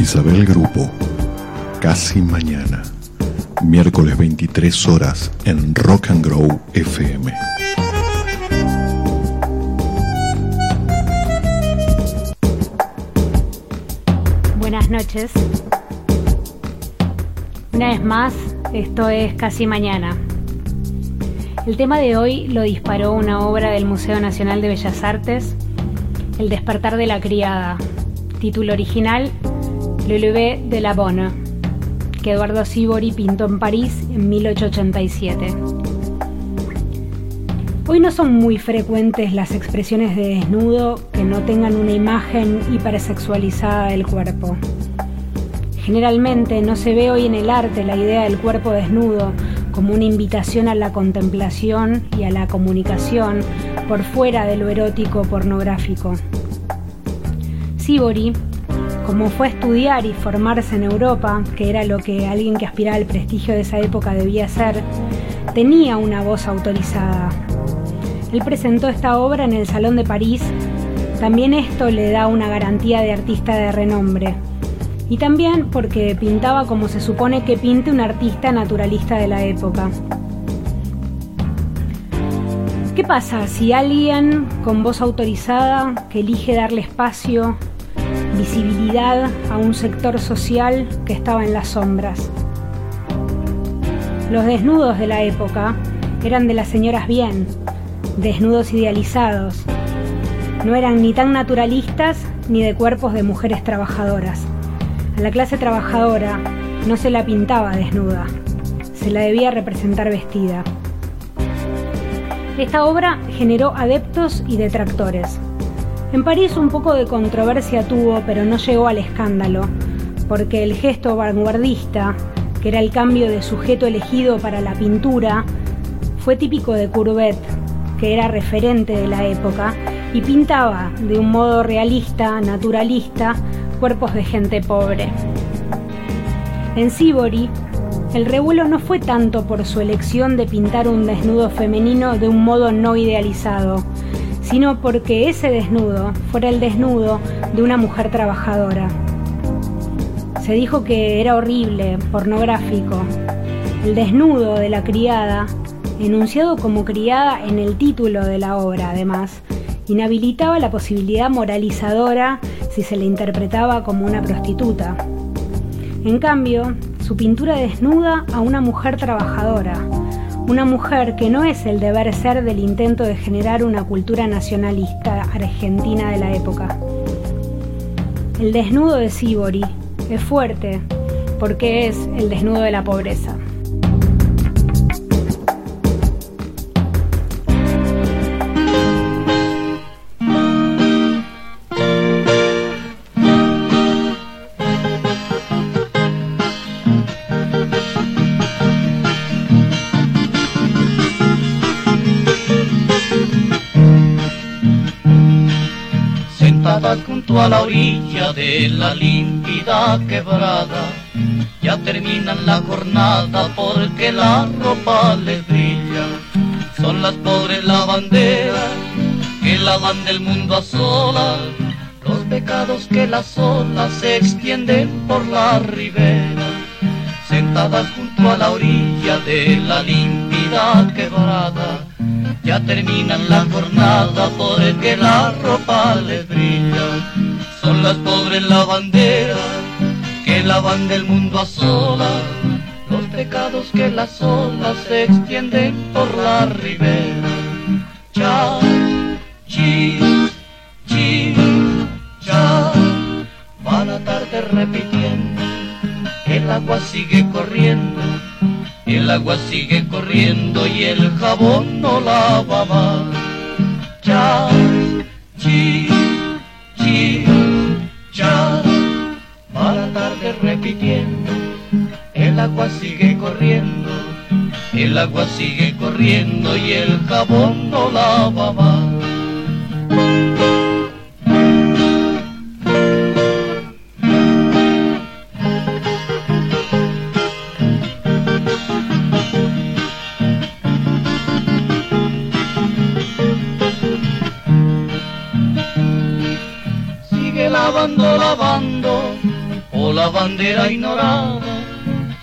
Isabel Grupo, casi mañana, miércoles 23 horas en Rock and Grow FM. Buenas noches. Una vez más, esto es casi mañana. El tema de hoy lo disparó una obra del Museo Nacional de Bellas Artes, El despertar de la criada, título original Le Lever de la Bonne, que Eduardo Sibori pintó en París en 1887. Hoy no son muy frecuentes las expresiones de desnudo que no tengan una imagen hipersexualizada del cuerpo. Generalmente no se ve hoy en el arte la idea del cuerpo desnudo como una invitación a la contemplación y a la comunicación por fuera de lo erótico pornográfico. Sibori, como fue estudiar y formarse en Europa, que era lo que alguien que aspiraba al prestigio de esa época debía ser, tenía una voz autorizada. Él presentó esta obra en el Salón de París. También esto le da una garantía de artista de renombre y también porque pintaba como se supone que pinte un artista naturalista de la época. ¿Qué pasa si alguien con voz autorizada que elige darle espacio, visibilidad a un sector social que estaba en las sombras? Los desnudos de la época eran de las señoras bien, desnudos idealizados. No eran ni tan naturalistas ni de cuerpos de mujeres trabajadoras la clase trabajadora no se la pintaba desnuda, se la debía representar vestida. Esta obra generó adeptos y detractores. En París un poco de controversia tuvo, pero no llegó al escándalo, porque el gesto vanguardista, que era el cambio de sujeto elegido para la pintura, fue típico de Courbet, que era referente de la época, y pintaba de un modo realista, naturalista, cuerpos de gente pobre. En Sibori, el revuelo no fue tanto por su elección de pintar un desnudo femenino de un modo no idealizado, sino porque ese desnudo fuera el desnudo de una mujer trabajadora. Se dijo que era horrible, pornográfico. El desnudo de la criada, enunciado como criada en el título de la obra además, inhabilitaba la posibilidad moralizadora si se le interpretaba como una prostituta. En cambio, su pintura desnuda a una mujer trabajadora, una mujer que no es el deber ser del intento de generar una cultura nacionalista argentina de la época. El desnudo de Sibori es fuerte porque es el desnudo de la pobreza. A la orilla de la límpida quebrada. Ya terminan la jornada porque la ropa les brilla. Son las pobres lavanderas que lavan del mundo a solas. Los pecados que las olas se extienden por la ribera. Sentadas junto a la orilla de la límpida quebrada. Ya terminan la jornada porque la ropa les brilla. Son las pobres lavanderas que lavan del mundo a solas. Los pecados que las olas se extienden por la ribera. Cha, chi, chi, cha, va la tarde repitiendo, el agua sigue corriendo, el agua sigue corriendo y el jabón no lava más. Cha, chi, chi, ya va la tarde repitiendo, el agua sigue corriendo, el agua sigue corriendo y el jabón no lava más. lavando, lavando, oh la bandera ignorada,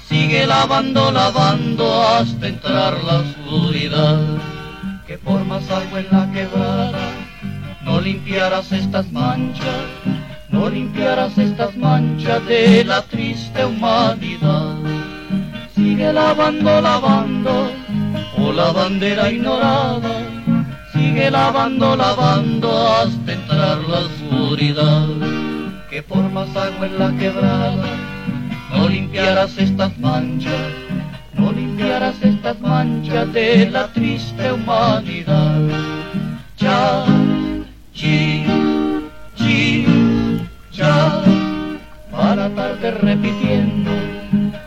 sigue lavando, lavando hasta entrar la oscuridad. Que por más agua en la quebrada, no limpiarás estas manchas, no limpiarás estas manchas de la triste humanidad. Sigue lavando, lavando, oh la bandera ignorada, sigue lavando, lavando hasta entrar la oscuridad. Que formas agua en la quebrada, no limpiarás estas manchas, no limpiarás estas manchas de la triste humanidad. Ya, chi, chi, ya, para tarde repitiendo,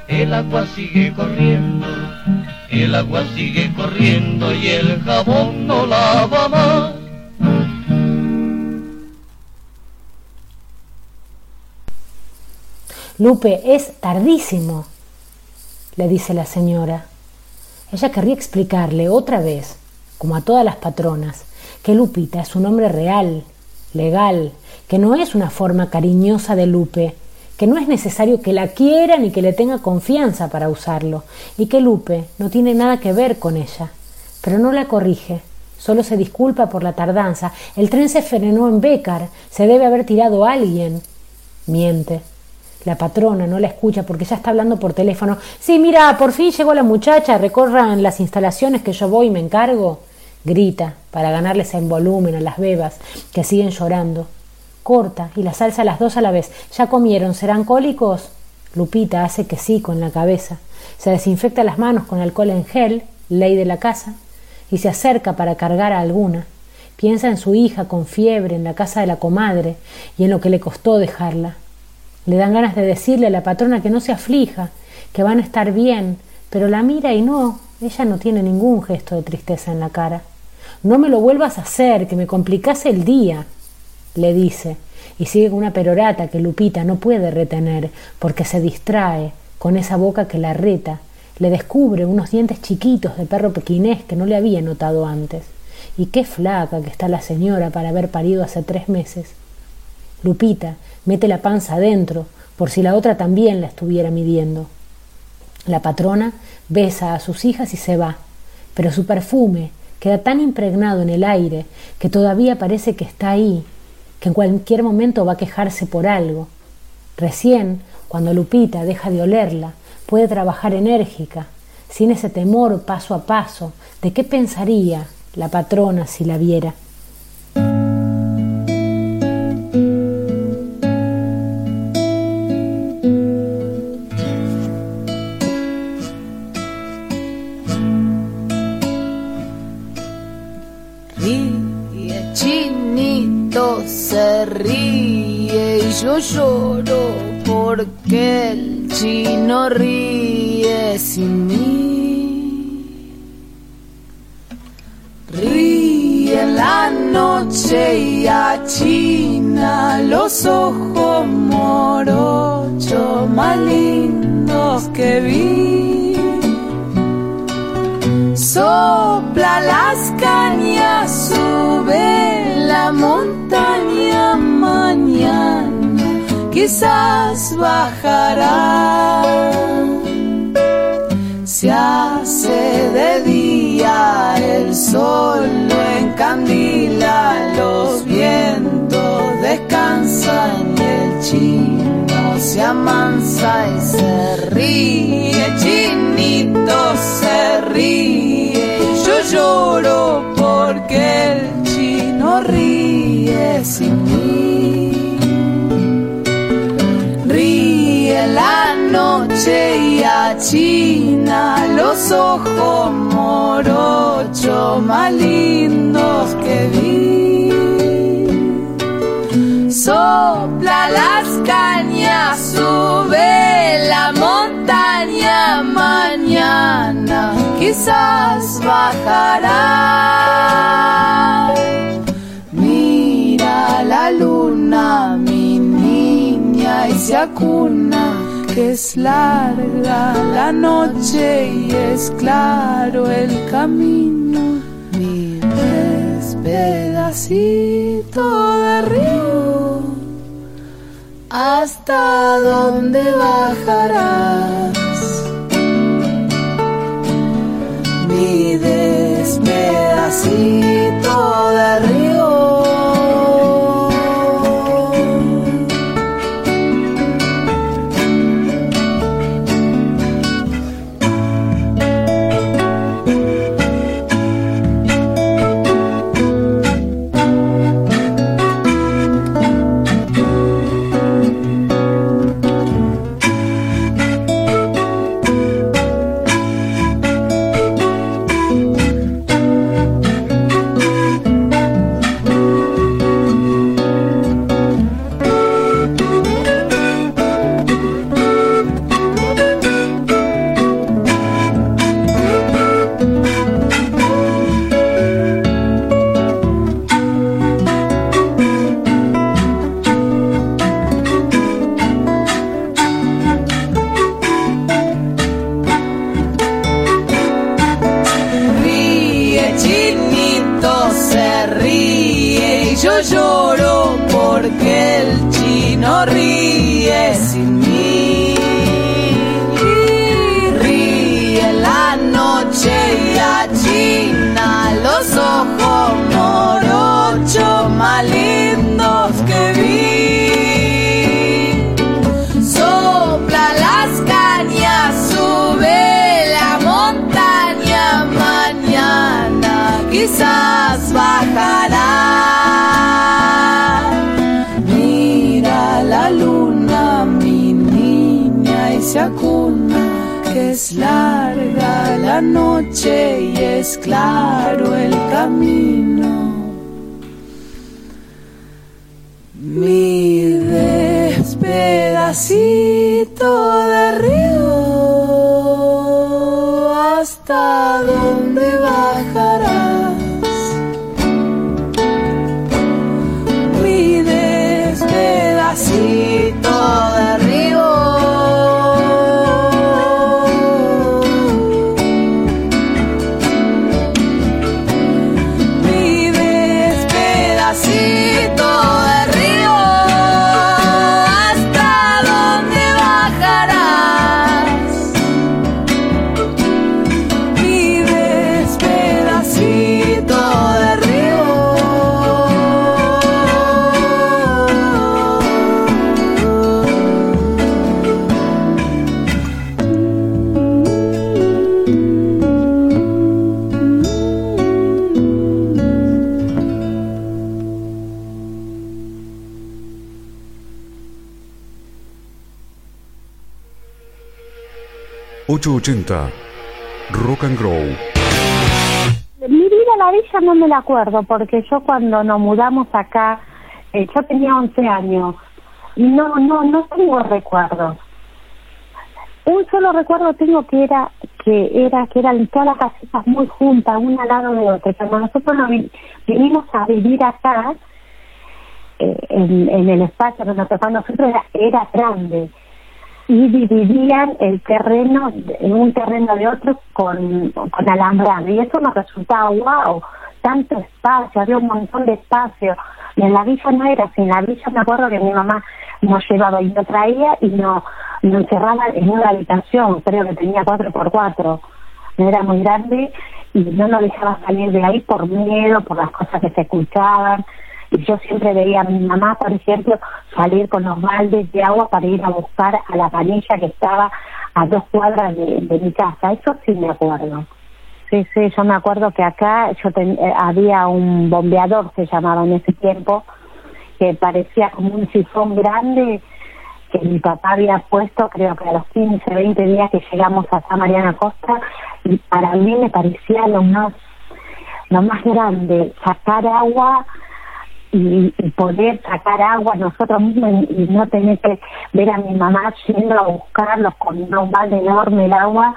el agua sigue corriendo el agua sigue corriendo y el jabón no lava más. Lupe, es tardísimo, le dice la señora. Ella querría explicarle otra vez, como a todas las patronas, que Lupita es un hombre real, legal, que no es una forma cariñosa de Lupe, que no es necesario que la quiera ni que le tenga confianza para usarlo, y que Lupe no tiene nada que ver con ella. Pero no la corrige, solo se disculpa por la tardanza. El tren se frenó en Bécar, se debe haber tirado a alguien. Miente. La patrona no la escucha porque ya está hablando por teléfono. Sí, mira, por fin llegó la muchacha, recorran las instalaciones que yo voy y me encargo. Grita para ganarles en volumen a las bebas que siguen llorando corta y la salsa las dos a la vez. ¿Ya comieron? ¿Serán cólicos? Lupita hace que sí con la cabeza. Se desinfecta las manos con alcohol en gel, ley de la casa, y se acerca para cargar a alguna. Piensa en su hija con fiebre en la casa de la comadre y en lo que le costó dejarla. Le dan ganas de decirle a la patrona que no se aflija, que van a estar bien, pero la mira y no, ella no tiene ningún gesto de tristeza en la cara. No me lo vuelvas a hacer, que me complicase el día le dice, y sigue con una perorata que Lupita no puede retener, porque se distrae con esa boca que la reta, le descubre unos dientes chiquitos de perro pequinés que no le había notado antes. Y qué flaca que está la señora para haber parido hace tres meses. Lupita mete la panza adentro, por si la otra también la estuviera midiendo. La patrona besa a sus hijas y se va, pero su perfume queda tan impregnado en el aire que todavía parece que está ahí, que en cualquier momento va a quejarse por algo. Recién, cuando Lupita deja de olerla, puede trabajar enérgica, sin ese temor paso a paso de qué pensaría la patrona si la viera. Yo lloro porque el chino ríe sin mí. Ríe en la noche y achina los ojos morochos más lindos que vi. Sopla las cañas, sube la montaña mañana quizás bajará. Se hace de día, el sol lo encandila, los vientos descansan, el chino se amansa y se ríe, chinito se ríe, yo lloro porque chino ríe la noche y achina los ojos morochos más lindos que vi. Sopla las cañas, sube la montaña mañana, quizás bajará. La luna, y se acuna, que es larga la noche y es claro el camino. Vives pedacito de río, ¿Hasta dónde bajarás? Mi despedacito de río. 80. Rock and Grow. Mi vida la bella no me la acuerdo porque yo cuando nos mudamos acá, eh, yo tenía 11 años. No, no, no tengo recuerdos. Un solo recuerdo tengo que era que era que eran todas las casitas muy juntas, una al lado de otra. Cuando nosotros nos vinimos a vivir acá, eh, en, en, el espacio donde nos nosotros era, era grande y dividían el terreno en un terreno de otro con, con alambrado. Y eso nos resultaba wow tanto espacio había un montón de espacio. Y en la villa no era así en la villa me acuerdo que mi mamá nos llevaba y nos traía y nos, nos encerraba en una habitación creo que tenía cuatro por cuatro. No era muy grande y no nos dejaba salir de ahí por miedo por las cosas que se escuchaban y yo siempre veía a mi mamá, por ejemplo, salir con los baldes de agua para ir a buscar a la canilla que estaba a dos cuadras de, mi casa. Eso sí me acuerdo. Sí, sí, yo me acuerdo que acá yo ten- eh, había un bombeador, se llamaba en ese tiempo, que parecía como un sifón grande que mi papá había puesto, creo que a los 15, 20 días que llegamos acá a Mariana Costa, y para mí me parecía lo más, lo más grande, sacar agua y, poder sacar agua nosotros mismos y, y no tener que ver a mi mamá yendo a buscarlos con un balde enorme el agua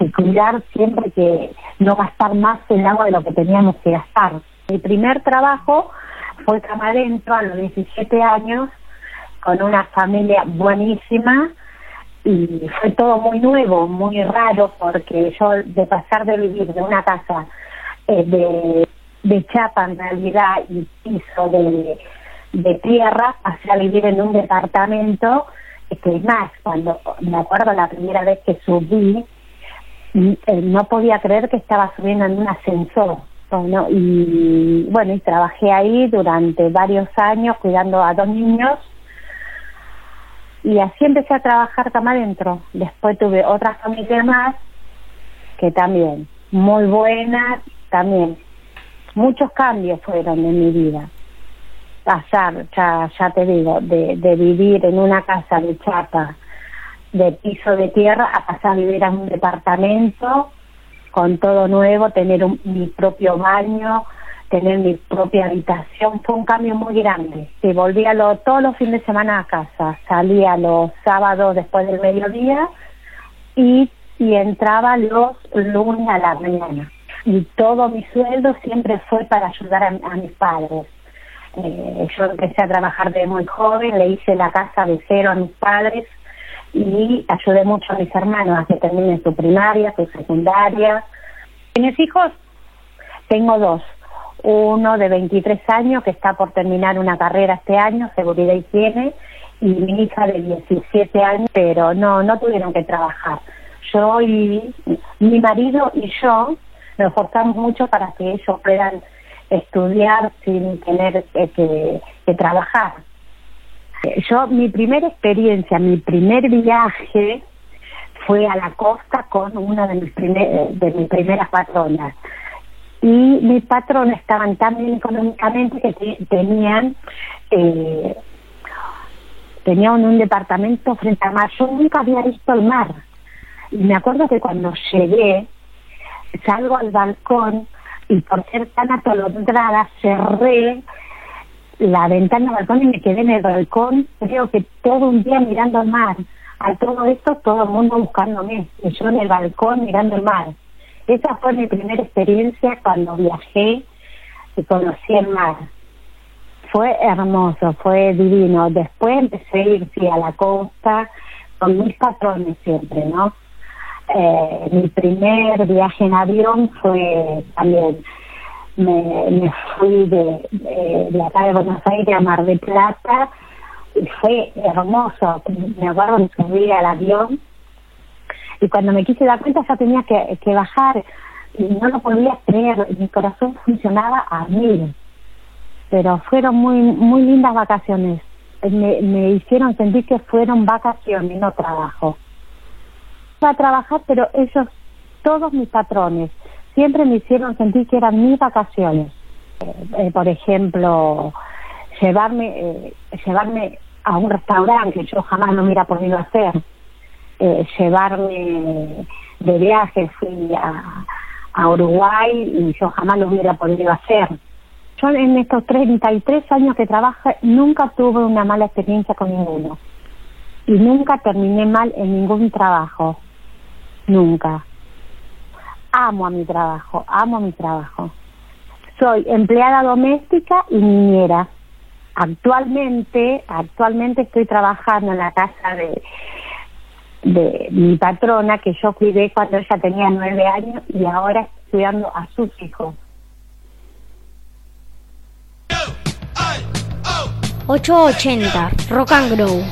y cuidar siempre que no gastar más el agua de lo que teníamos que gastar. Mi primer trabajo fue cama adentro a los 17 años con una familia buenísima y fue todo muy nuevo, muy raro porque yo de pasar de vivir de una casa eh, de, de chapa en realidad y piso de, de tierra, pasé a vivir en un departamento que más, cuando me acuerdo la primera vez que subí, mm, eh, no podía creer que estaba subiendo en un ascensor. Y bueno, y trabajé ahí durante varios años cuidando a dos niños y así empecé a trabajar cama adentro. Después tuve otra familia más que también, muy buena, también. Muchos cambios fueron en mi vida. Pasar, ya, ya te digo, de, vivir en una casa de chapa, de piso de tierra, a pasar a vivir en un departamento con todo nuevo, tener un, mi propio baño, tener mi propia habitación, fue un cambio muy grande. Y volvía lo, todos los fines de semana a casa, salía los sábados después del mediodía y, y entraba los lunes a la mañana. Y todo mi sueldo siempre fue para ayudar a, a mis padres. Eh, yo empecé a trabajar de muy joven, le hice la casa de cero a mis padres y ayudé mucho a mis hermanos a que terminen su primaria, su secundaria. ¿Tienes hijos? Tengo dos. Uno de 23 años que está por terminar una carrera este año, seguridad y higiene, y mi hija de 17 años, pero no, no tuvieron que trabajar. Yo y mi marido y yo nos esforzamos mucho para que ellos puedan estudiar sin tener eh, que, trabajar. Yo, mi primera experiencia, mi primer viaje fue a la costa con una de mis, primer, de mis primeras patronas. Y mis patronas estaban tan bien económicamente que te- tenían eh, tenían un departamento frente al mar. Yo nunca había visto el mar. Y me acuerdo que cuando llegué, salgo al balcón y por ser tan atolondrada cerré la ventana del balcón y me quedé en el balcón, creo que todo un día mirando el mar. A todo esto, todo el mundo buscándome. Y yo en el balcón mirando el mar. Esa fue mi primera experiencia cuando viajé y conocí el mar. Fue hermoso, fue divino. Después empecé a ir a la costa con mis patrones siempre, ¿no? Eh, mi primer viaje en avión fue también me, fui de, de, de acá de Buenos Aires a Mar de Plata y fue hermoso. Me acuerdo que subí al avión y cuando me quise dar cuenta ya tenía que, que bajar y no lo podía creer. Mi corazón funcionaba a mil. Pero fueron muy muy lindas vacaciones. Me, me hicieron sentir que fueron vacaciones, no trabajo. A trabajar, pero ellos, todos mis patrones, siempre me hicieron sentir que eran mis vacaciones. Eh, eh, por ejemplo, llevarme, eh, llevarme a un restaurante que yo jamás no hubiera podido hacer. Llevarme de viaje, fui a, a Uruguay y yo jamás lo hubiera podido hacer. Yo en estos 33 años que trabajo nunca tuve una mala experiencia con ninguno. Y nunca terminé mal en ningún trabajo. Nunca. Amo a mi trabajo, amo mi trabajo. Soy empleada doméstica y niñera. Actualmente, actualmente estoy trabajando en la casa de, de mi patrona que yo cuidé cuando ella tenía nueve años y ahora estoy cuidando a sus hijos. 880 Rock and Grow.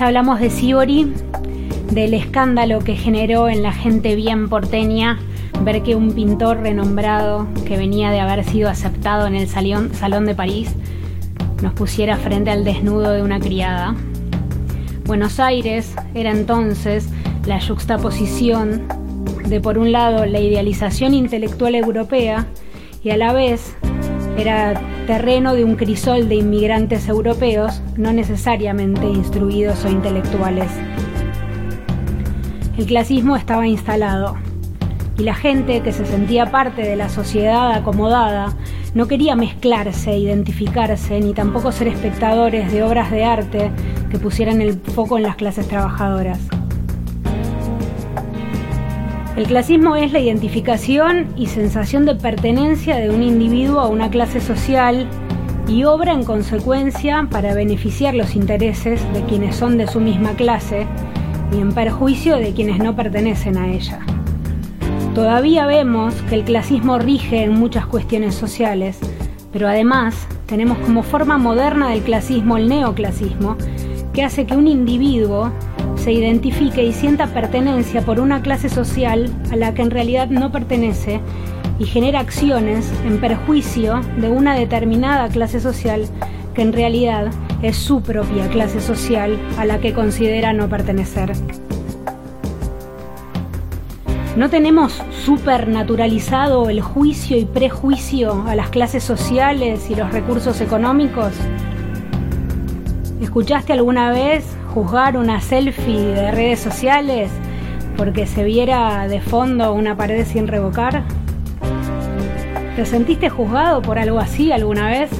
Hablamos de Sibori, del escándalo que generó en la gente bien porteña ver que un pintor renombrado que venía de haber sido aceptado en el salón, salón de París nos pusiera frente al desnudo de una criada. Buenos Aires era entonces la juxtaposición de por un lado la idealización intelectual europea y a la vez era terreno de un crisol de inmigrantes europeos no necesariamente instruidos o intelectuales. El clasismo estaba instalado y la gente que se sentía parte de la sociedad acomodada no quería mezclarse, identificarse, ni tampoco ser espectadores de obras de arte que pusieran el foco en las clases trabajadoras. El clasismo es la identificación y sensación de pertenencia de un individuo a una clase social y obra en consecuencia para beneficiar los intereses de quienes son de su misma clase y en perjuicio de quienes no pertenecen a ella. Todavía vemos que el clasismo rige en muchas cuestiones sociales, pero además tenemos como forma moderna del clasismo el neoclasismo, que hace que un individuo se identifique y sienta pertenencia por una clase social a la que en realidad no pertenece y genera acciones en perjuicio de una determinada clase social que en realidad es su propia clase social a la que considera no pertenecer. ¿No tenemos supernaturalizado el juicio y prejuicio a las clases sociales y los recursos económicos? ¿Escuchaste alguna vez juzgar una selfie de redes sociales porque se viera de fondo una pared sin revocar? ¿Te sentiste juzgado por algo así alguna vez?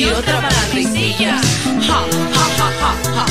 Y otra para ja, ja, ja,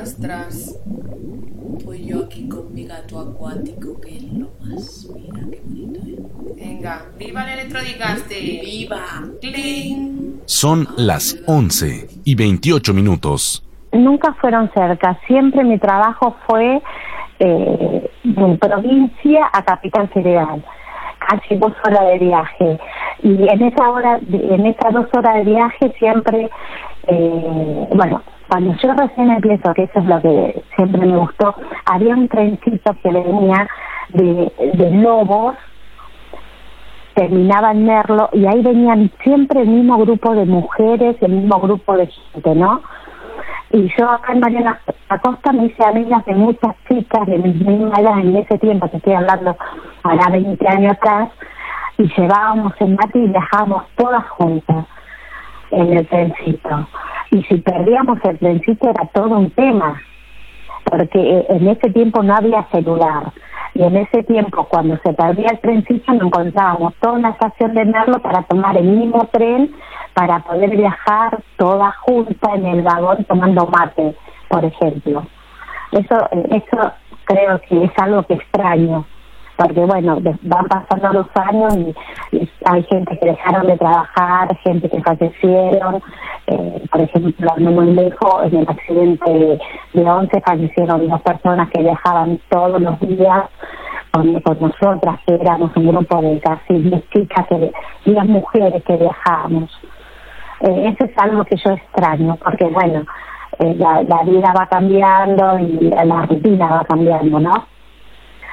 Tras, tras. Pues yo aquí con mi gato acuático, que es lo más. Mira qué bonito, ¿eh? Venga, ¡viva el electrodicaste! ¡Viva! ¡Cling! Son las 11 y 28 minutos. nunca fueron cerca. Siempre mi trabajo fue eh, de provincia a Capital Federal, casi dos horas de viaje. Y en esa hora, en esas dos horas de viaje siempre, eh, bueno, cuando yo recién empiezo, que eso es lo que siempre me gustó, había un trencito que venía de, de lobos terminaba en Merlo y ahí venían siempre el mismo grupo de mujeres, el mismo grupo de gente, ¿no? Y yo acá en Mariana Acosta me hice amigas de muchas chicas de mi misma edad en ese tiempo, te estoy hablando ahora 20 años atrás, y llevábamos el mate y viajábamos todas juntas en el trencito. Y si perdíamos el trencito era todo un tema, porque eh, en ese tiempo no había celular. Y en ese tiempo, cuando se perdía el trencito, nos encontrábamos toda una estación de Merlo para tomar el mismo tren para poder viajar todas juntas en el vagón tomando mate, por ejemplo. Eso, eh, eso creo que es algo que extraño, porque bueno, van pasando los años y, hay gente que dejaron de trabajar, gente que fallecieron, eh, por ejemplo, no muy lejos, en el accidente de, de 11 fallecieron dos personas que viajaban todos los días con, con nosotras, que éramos un grupo de casi 10 chicas, que, 10 mujeres que viajábamos. Eh, eso es algo que yo extraño, porque bueno, eh, la, la vida va cambiando y la rutina va cambiando, ¿no?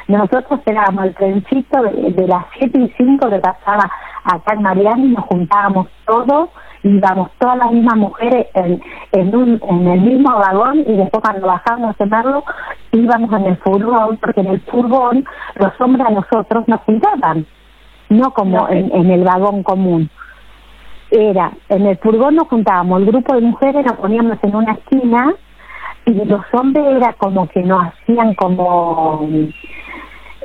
Nosotros éramos el trencito de, de las 7 y 5 que pasaba acá en Mariana y nos juntábamos todos, íbamos todas las mismas mujeres en, en, un, en el mismo vagón y después cuando bajábamos de Merlo íbamos en el furgón, porque en el furgón los hombres a nosotros nos juntaban, no como en, en el vagón común. Era, en el furgón nos juntábamos, el grupo de mujeres nos poníamos en una esquina y los hombres era como que nos hacían como,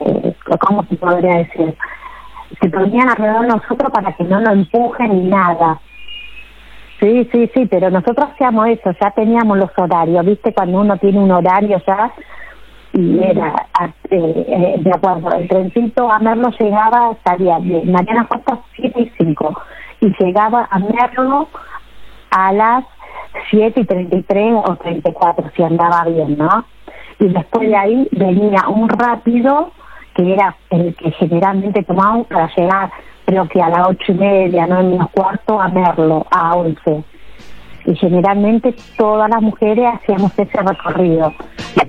eh, ¿cómo se podría decir? Se ponían alrededor de nosotros para que no nos empujen ni nada. Sí, sí, sí, pero nosotros hacíamos eso, ya teníamos los horarios, ¿viste? Cuando uno tiene un horario ya, y era, a- eh, eh, de acuerdo, el trencito a Merlo llegaba, salía de Mariana Costa 7 y 5, y llegaba a Merlo a las 7 y 33 o 34, si andaba bien, ¿no? Y después de ahí venía un rápido, que era el que generalmente tomábamos para llegar, creo que a las ocho y media, no menos cuarto, a Merlo, a 11 y generalmente todas las mujeres hacíamos ese recorrido,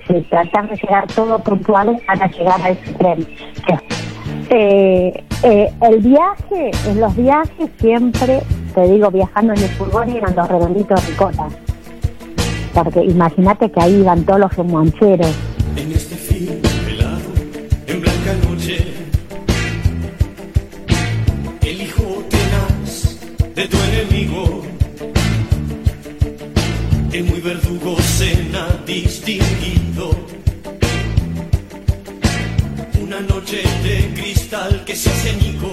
de tratar de llegar todos puntuales para llegar a ese tren. Eh, eh, el viaje, en los viajes siempre, te digo, viajando en el furgón eran los redonditos de ricota, porque imagínate que ahí iban todos los fil de tu enemigo, el muy verdugo cena distinguido. Una noche de cristal que se hace añicos.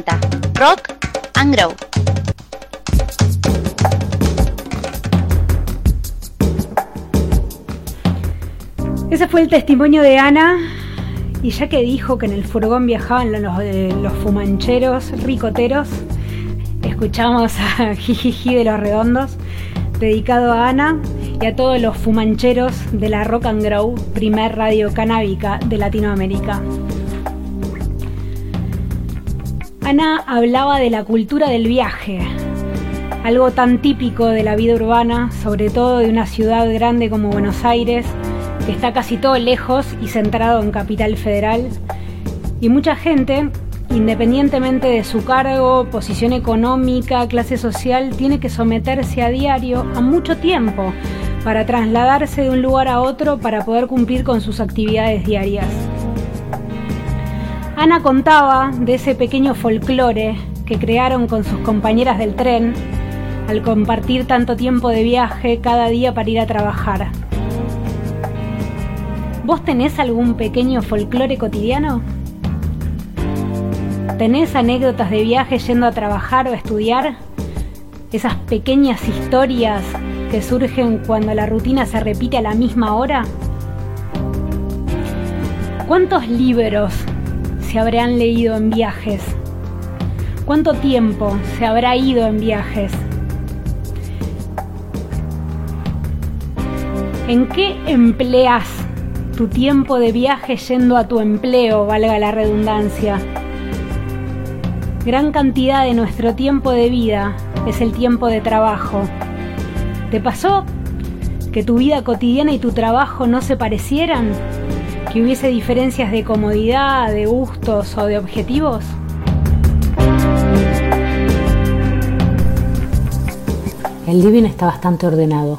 880 Rock and Grow. Ese fue el testimonio de Ana. Y ya que dijo que en el furgón viajaban los, eh, los fumancheros ricoteros, escuchamos a Jijiji de los Redondos, dedicado a Ana y a todos los fumancheros de la Rock and Grow, primer radio canábica de Latinoamérica. Ana hablaba de la cultura del viaje, algo tan típico de la vida urbana, sobre todo de una ciudad grande como Buenos Aires, que está casi todo lejos y centrado en Capital Federal. Y mucha gente, independientemente de su cargo, posición económica, clase social, tiene que someterse a diario a mucho tiempo para trasladarse de un lugar a otro para poder cumplir con sus actividades diarias. Ana contaba de ese pequeño folclore que crearon con sus compañeras del tren al compartir tanto tiempo de viaje cada día para ir a trabajar. ¿Vos tenés algún pequeño folclore cotidiano? ¿Tenés anécdotas de viaje yendo a trabajar o a estudiar? Esas pequeñas historias que surgen cuando la rutina se repite a la misma hora. ¿Cuántos libros se habrán leído en viajes? ¿Cuánto tiempo se habrá ido en viajes? ¿En qué empleas tu tiempo de viaje yendo a tu empleo, valga la redundancia? Gran cantidad de nuestro tiempo de vida es el tiempo de trabajo. ¿Te pasó que tu vida cotidiana y tu trabajo no se parecieran? ¿Que hubiese diferencias de comodidad, de gustos o de objetivos? El living está bastante ordenado.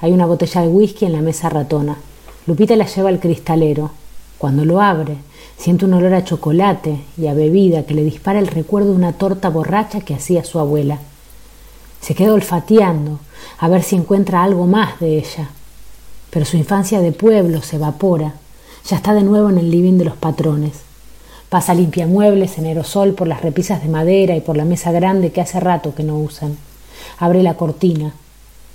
Hay una botella de whisky en la mesa ratona. Lupita la lleva al cristalero. Cuando lo abre, siente un olor a chocolate y a bebida que le dispara el recuerdo de una torta borracha que hacía su abuela. Se queda olfateando a ver si encuentra algo más de ella. Pero su infancia de pueblo se evapora. Ya está de nuevo en el living de los patrones. Pasa limpia muebles en aerosol por las repisas de madera y por la mesa grande que hace rato que no usan. Abre la cortina.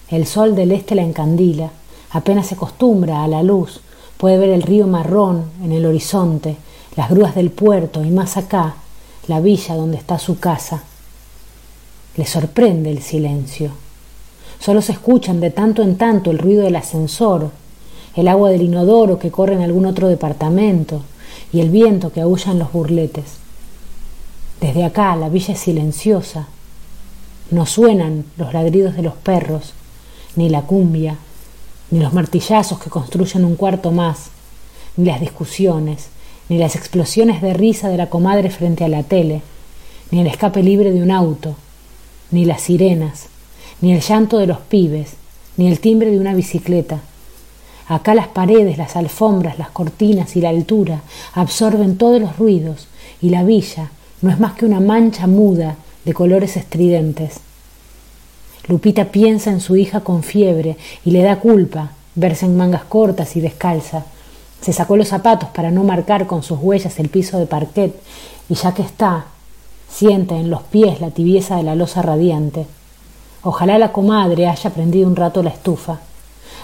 El sol del este la encandila. Apenas se acostumbra a la luz. Puede ver el río marrón en el horizonte, las grúas del puerto y más acá, la villa donde está su casa. Le sorprende el silencio. Solo se escuchan de tanto en tanto el ruido del ascensor, el agua del inodoro que corre en algún otro departamento y el viento que aúlla en los burletes. Desde acá la villa es silenciosa. No suenan los ladridos de los perros, ni la cumbia, ni los martillazos que construyen un cuarto más, ni las discusiones, ni las explosiones de risa de la comadre frente a la tele, ni el escape libre de un auto, ni las sirenas, ni el llanto de los pibes, ni el timbre de una bicicleta. Acá las paredes, las alfombras, las cortinas y la altura absorben todos los ruidos y la villa no es más que una mancha muda de colores estridentes. Lupita piensa en su hija con fiebre y le da culpa verse en mangas cortas y descalza. Se sacó los zapatos para no marcar con sus huellas el piso de parquet y ya que está, Siente en los pies la tibieza de la losa radiante. Ojalá la comadre haya prendido un rato la estufa.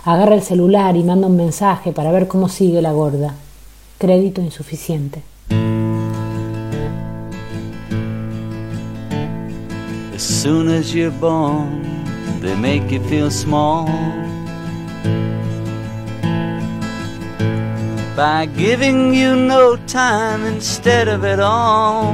Agarra el celular y manda un mensaje para ver cómo sigue la gorda. Crédito insuficiente. As soon as you're born, they make you feel small. By giving you no time instead of it all.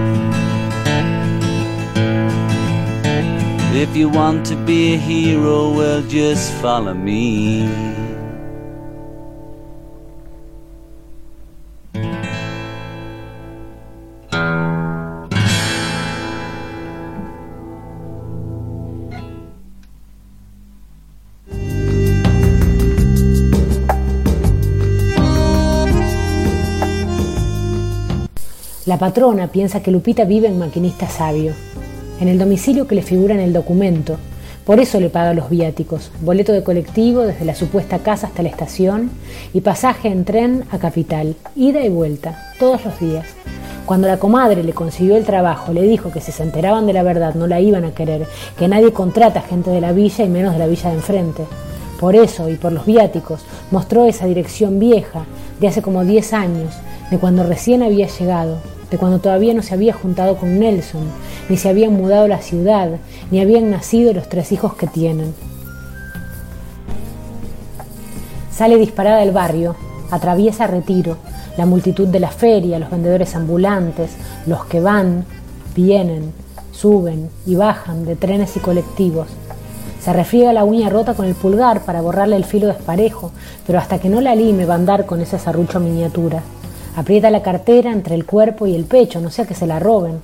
If you want to be a hero, well, just follow me. La patrona piensa que Lupita vive en Maquinista Sabio, en el domicilio que le figura en el documento. Por eso le paga los viáticos, boleto de colectivo desde la supuesta casa hasta la estación y pasaje en tren a Capital, ida y vuelta, todos los días. Cuando la comadre le consiguió el trabajo, le dijo que si se enteraban de la verdad no la iban a querer, que nadie contrata gente de la villa y menos de la villa de enfrente. Por eso y por los viáticos mostró esa dirección vieja de hace como 10 años, de cuando recién había llegado, de cuando todavía no se había juntado con Nelson, ni se habían mudado a la ciudad, ni habían nacido los tres hijos que tienen. Sale disparada del barrio, atraviesa Retiro, la multitud de la feria, los vendedores ambulantes, los que van, vienen, suben y bajan de trenes y colectivos. Se refriega la uña rota con el pulgar para borrarle el filo desparejo, pero hasta que no la lime va a andar con ese serrucho miniatura. Aprieta la cartera entre el cuerpo y el pecho, no sea que se la roben.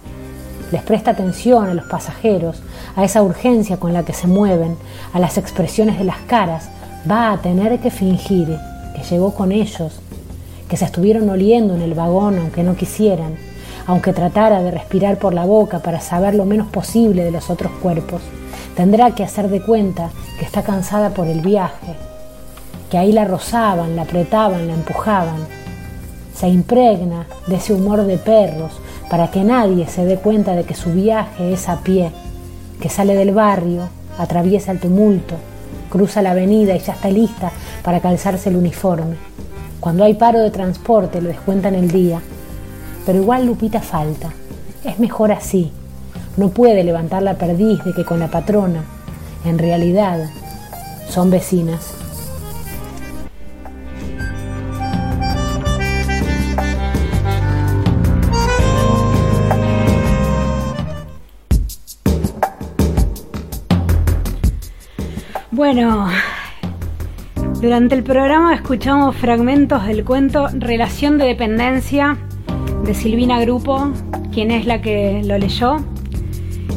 Les presta atención a los pasajeros, a esa urgencia con la que se mueven, a las expresiones de las caras. Va a tener que fingir que llegó con ellos, que se estuvieron oliendo en el vagón aunque no quisieran, aunque tratara de respirar por la boca para saber lo menos posible de los otros cuerpos. Tendrá que hacer de cuenta que está cansada por el viaje, que ahí la rozaban, la apretaban, la empujaban. Se impregna de ese humor de perros para que nadie se dé cuenta de que su viaje es a pie, que sale del barrio, atraviesa el tumulto, cruza la avenida y ya está lista para calzarse el uniforme. Cuando hay paro de transporte le descuentan el día, pero igual Lupita falta. Es mejor así. No puede levantar la perdiz de que con la patrona, en realidad, son vecinas. Bueno, durante el programa escuchamos fragmentos del cuento Relación de Dependencia de Silvina Grupo, quien es la que lo leyó.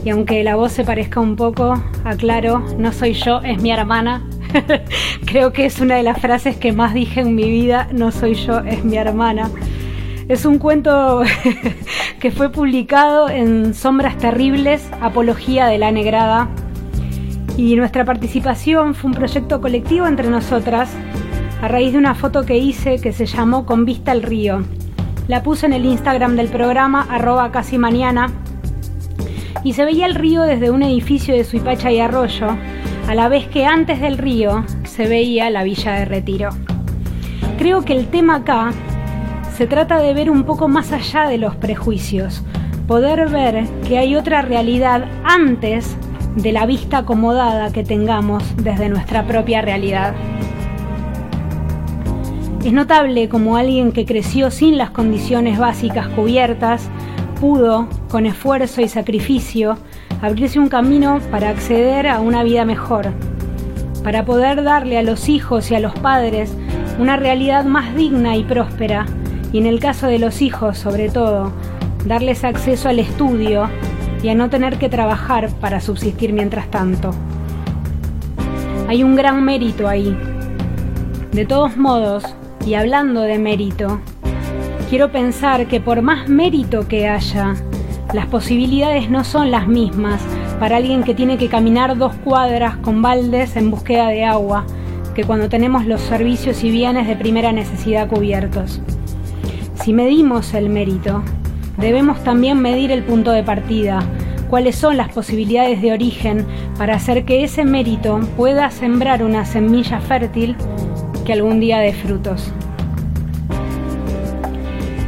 Y aunque la voz se parezca un poco, aclaro, no soy yo, es mi hermana. Creo que es una de las frases que más dije en mi vida, no soy yo, es mi hermana. Es un cuento que fue publicado en Sombras Terribles, Apología de la Negrada. Y nuestra participación fue un proyecto colectivo entre nosotras, a raíz de una foto que hice que se llamó Con vista al río. La puse en el Instagram del programa, arroba casi mañana, y se veía el río desde un edificio de Suipacha y Arroyo, a la vez que antes del río se veía la villa de Retiro. Creo que el tema acá se trata de ver un poco más allá de los prejuicios, poder ver que hay otra realidad antes de la vista acomodada que tengamos desde nuestra propia realidad. Es notable como alguien que creció sin las condiciones básicas cubiertas pudo, con esfuerzo y sacrificio, abrirse un camino para acceder a una vida mejor, para poder darle a los hijos y a los padres una realidad más digna y próspera, y en el caso de los hijos sobre todo, darles acceso al estudio y a no tener que trabajar para subsistir mientras tanto. Hay un gran mérito ahí. De todos modos, y hablando de mérito, quiero pensar que por más mérito que haya, las posibilidades no son las mismas para alguien que tiene que caminar dos cuadras con baldes en búsqueda de agua que cuando tenemos los servicios y bienes de primera necesidad cubiertos. Si medimos el mérito, debemos también medir el punto de partida, cuáles son las posibilidades de origen para hacer que ese mérito pueda sembrar una semilla fértil que algún día dé frutos.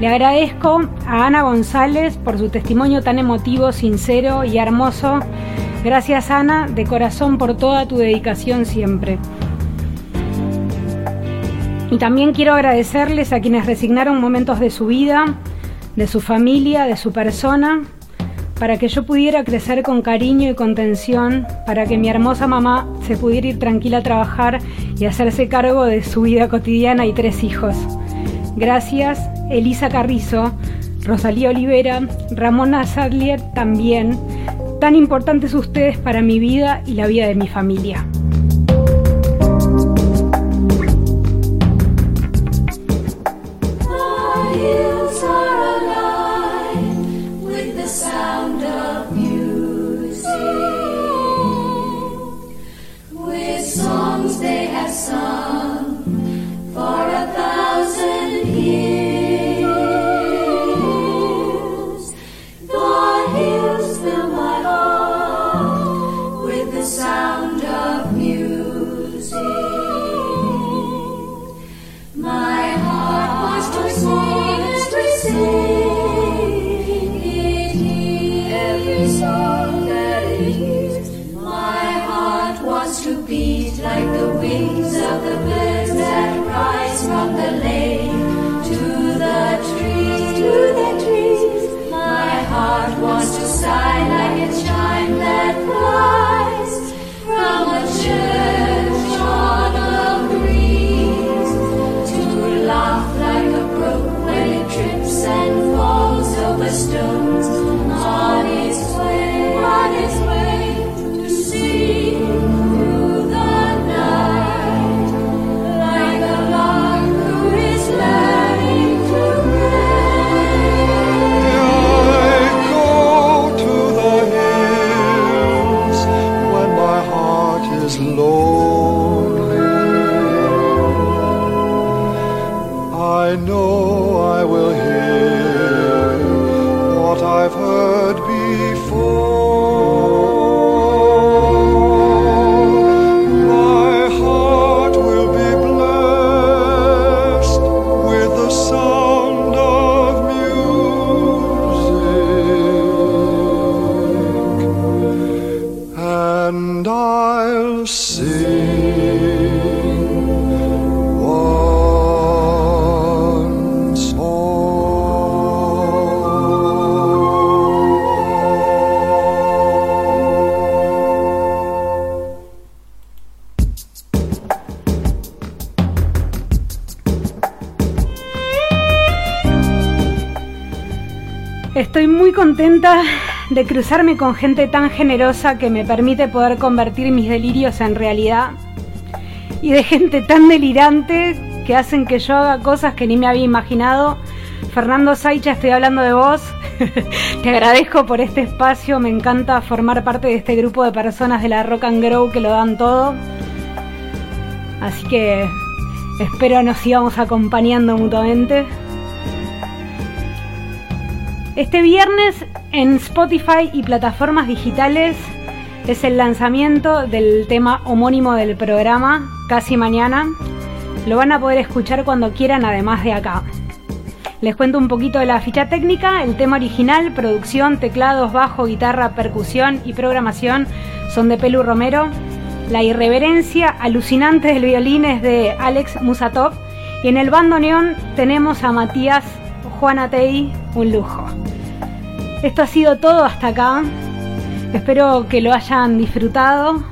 Le agradezco a Ana González por su testimonio tan emotivo, sincero y hermoso. Gracias Ana, de corazón por toda tu dedicación siempre. Y también quiero agradecerles a quienes resignaron momentos de su vida, de su familia, de su persona, para que yo pudiera crecer con cariño y contención, para que mi hermosa mamá se pudiera ir tranquila a trabajar y hacerse cargo de su vida cotidiana y tres hijos. Gracias, Elisa Carrizo, Rosalía Olivera, Ramona Sadlier también. Tan importantes ustedes para mi vida y la vida de mi familia. songs they have sung. De cruzarme con gente tan generosa que me permite poder convertir mis delirios en realidad y de gente tan delirante que hacen que yo haga cosas que ni me había imaginado. Fernando Saicha, estoy hablando de vos. Te agradezco por este espacio, me encanta formar parte de este grupo de personas de la Rock and Grow que lo dan todo. Así que espero nos sigamos acompañando mutuamente. Este viernes en Spotify y plataformas digitales es el lanzamiento del tema homónimo del programa, casi mañana. Lo van a poder escuchar cuando quieran, además de acá. Les cuento un poquito de la ficha técnica. El tema original, producción, teclados, bajo, guitarra, percusión y programación son de Pelu Romero. La irreverencia alucinante del violín es de Alex Musatov. Y en el bandoneón tenemos a Matías Juanatei, un lujo. Esto ha sido todo hasta acá. Espero que lo hayan disfrutado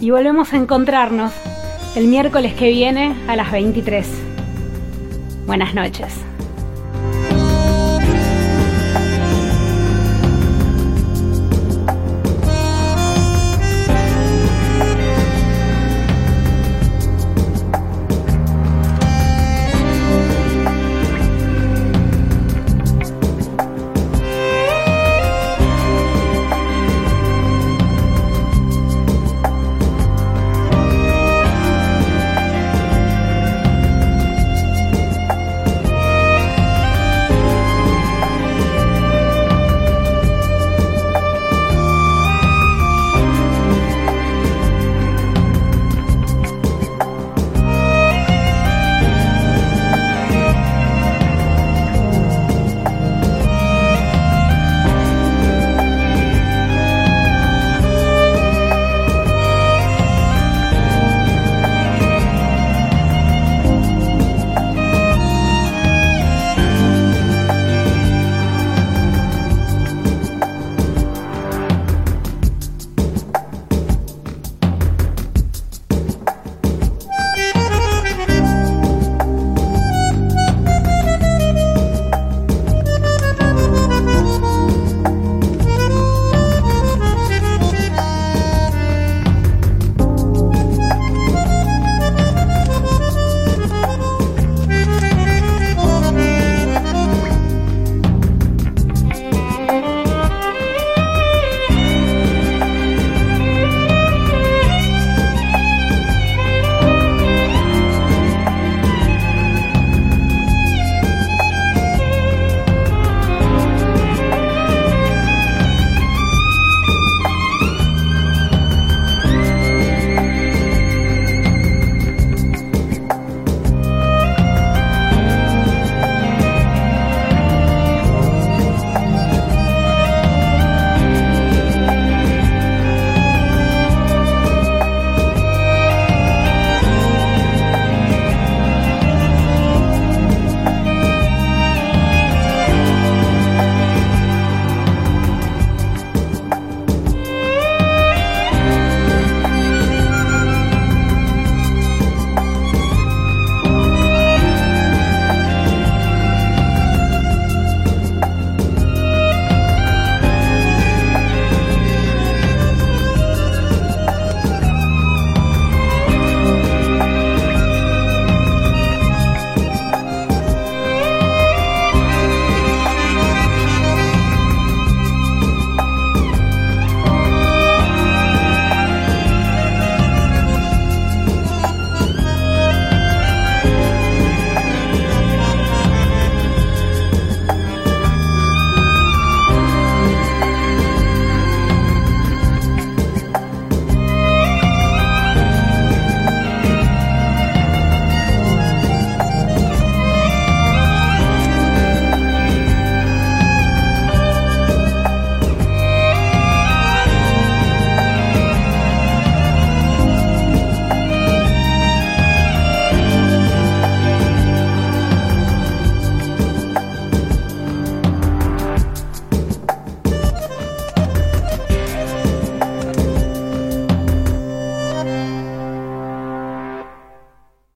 y volvemos a encontrarnos el miércoles que viene a las 23. Buenas noches.